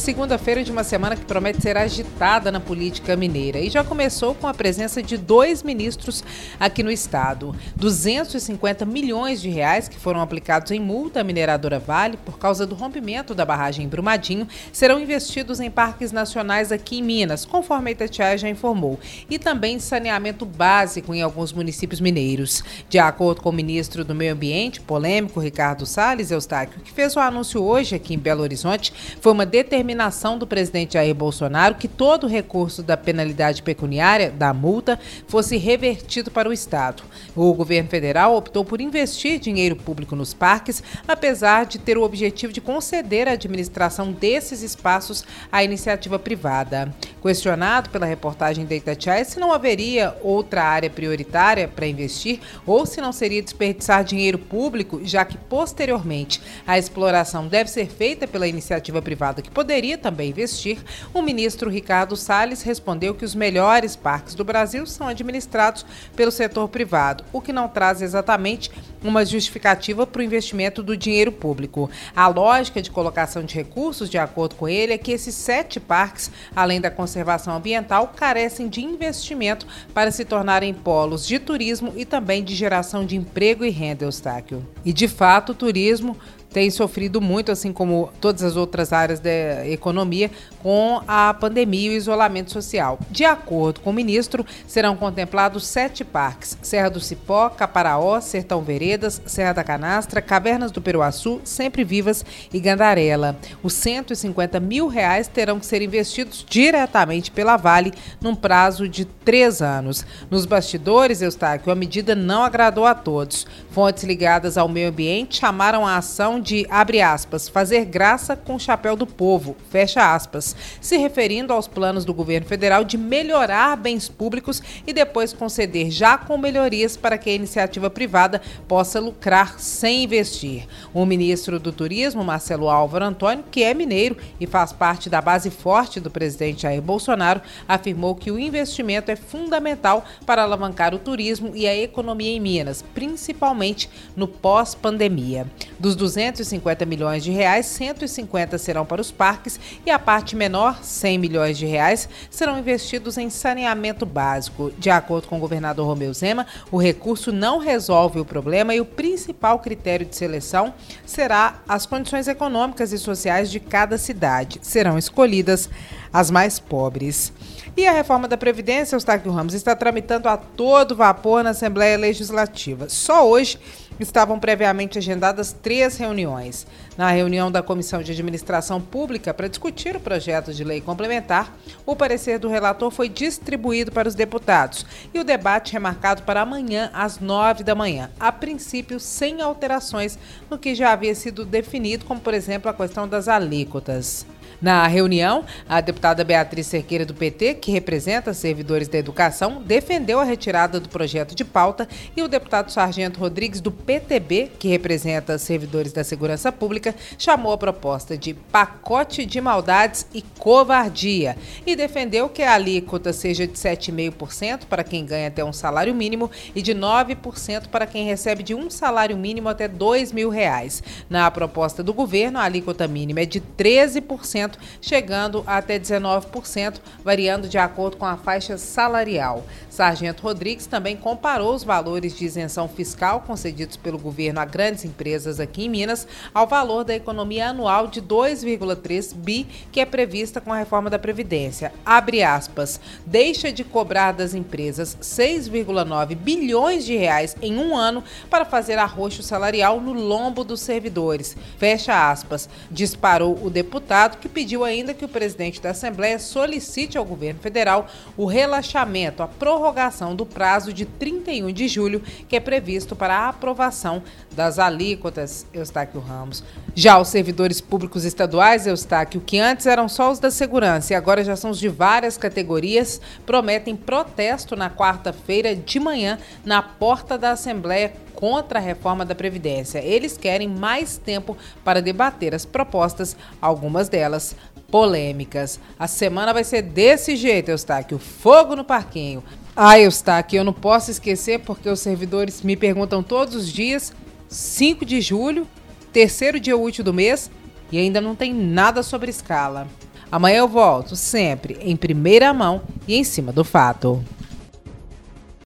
segunda-feira de uma semana que promete ser agitada na política mineira e já começou com a presença de dois ministros aqui no estado. 250 milhões de reais que foram aplicados em multa à mineradora Vale por causa do rompimento da barragem em Brumadinho serão investidos em parques nacionais aqui em Minas, conforme a Itatiaia já informou, e também saneamento básico em alguns municípios mineiros. De acordo com o ministro do Meio Ambiente, polêmico Ricardo Salles Eustáquio, que fez o anúncio hoje aqui em Belo Horizonte, foi uma determinação determinação do presidente Jair Bolsonaro que todo o recurso da penalidade pecuniária, da multa, fosse revertido para o Estado. O governo federal optou por investir dinheiro público nos parques, apesar de ter o objetivo de conceder a administração desses espaços à iniciativa privada. Questionado pela reportagem da Itatiaia se não haveria outra área prioritária para investir ou se não seria desperdiçar dinheiro público, já que posteriormente a exploração deve ser feita pela iniciativa privada que poderia também investir, o ministro Ricardo Salles respondeu que os melhores parques do Brasil são administrados pelo setor privado, o que não traz exatamente uma justificativa para o investimento do dinheiro público. A lógica de colocação de recursos, de acordo com ele, é que esses sete parques, além da conservação ambiental, carecem de investimento para se tornarem polos de turismo e também de geração de emprego e renda, Eustáquio. E, de fato, o turismo tem sofrido muito, assim como todas as outras áreas da economia, com a pandemia e o isolamento social. De acordo com o ministro, serão contemplados sete parques: Serra do Cipó, Caparaó, Sertão Veredas, Serra da Canastra, Cavernas do Peruaçu, Sempre Vivas e Gandarela. Os 150 mil reais terão que ser investidos diretamente pela Vale num prazo de três anos. Nos bastidores, Eustáquio, a medida não agradou a todos. Fontes ligadas ao meio ambiente chamaram a ação de, abre aspas, fazer graça com o chapéu do povo, fecha aspas, se referindo aos planos do governo federal de melhorar bens públicos e depois conceder já com melhorias para que a iniciativa privada possa lucrar sem investir. O ministro do Turismo, Marcelo Álvaro Antônio, que é mineiro e faz parte da base forte do presidente Jair Bolsonaro, afirmou que o investimento é fundamental para alavancar o turismo e a economia em Minas, principalmente no pós-pandemia. Dos 200 250 milhões de reais, 150 serão para os parques e a parte menor, 100 milhões de reais, serão investidos em saneamento básico. De acordo com o governador Romeu Zema, o recurso não resolve o problema e o principal critério de seleção será as condições econômicas e sociais de cada cidade. Serão escolhidas as mais pobres. E a reforma da Previdência, Eustáquio Ramos, está tramitando a todo vapor na Assembleia Legislativa. Só hoje estavam previamente agendadas três reuniões. Na reunião da Comissão de Administração Pública para discutir o projeto de lei complementar, o parecer do relator foi distribuído para os deputados e o debate remarcado para amanhã às nove da manhã, a princípio sem alterações no que já havia sido definido, como por exemplo a questão das alíquotas. Na reunião, a deputada Beatriz Cerqueira do PT, que representa servidores da educação, defendeu a retirada do projeto de pauta e o deputado Sargento Rodrigues do PTB, que representa servidores da segurança pública, chamou a proposta de pacote de maldades e covardia e defendeu que a alíquota seja de 7,5% para quem ganha até um salário mínimo e de 9% para quem recebe de um salário mínimo até R$ mil reais. Na proposta do governo, a alíquota mínima é de 13% chegando até 19%, variando de acordo com a faixa salarial. Sargento Rodrigues também comparou os valores de isenção fiscal concedidos pelo governo a grandes empresas aqui em Minas ao valor da economia anual de 2,3 bi que é prevista com a reforma da Previdência. Abre aspas, deixa de cobrar das empresas 6,9 bilhões de reais em um ano para fazer arroxo salarial no lombo dos servidores. Fecha aspas, disparou o deputado que pediu ainda que o presidente da Assembleia solicite ao governo federal o relaxamento, a prorrogação do prazo de 31 de julho, que é previsto para a aprovação das alíquotas, Eustáquio Ramos. Já os servidores públicos estaduais, Eustáquio, que antes eram só os da segurança e agora já são os de várias categorias, prometem protesto na quarta-feira de manhã na porta da Assembleia contra a reforma da Previdência. Eles querem mais tempo para debater as propostas, algumas delas polêmicas. A semana vai ser desse jeito, Eustáquio. Fogo no parquinho. Ah, Eustáquio, eu não posso esquecer porque os servidores me perguntam todos os dias. 5 de julho, terceiro dia útil do mês, e ainda não tem nada sobre escala. Amanhã eu volto, sempre em primeira mão e em cima do fato.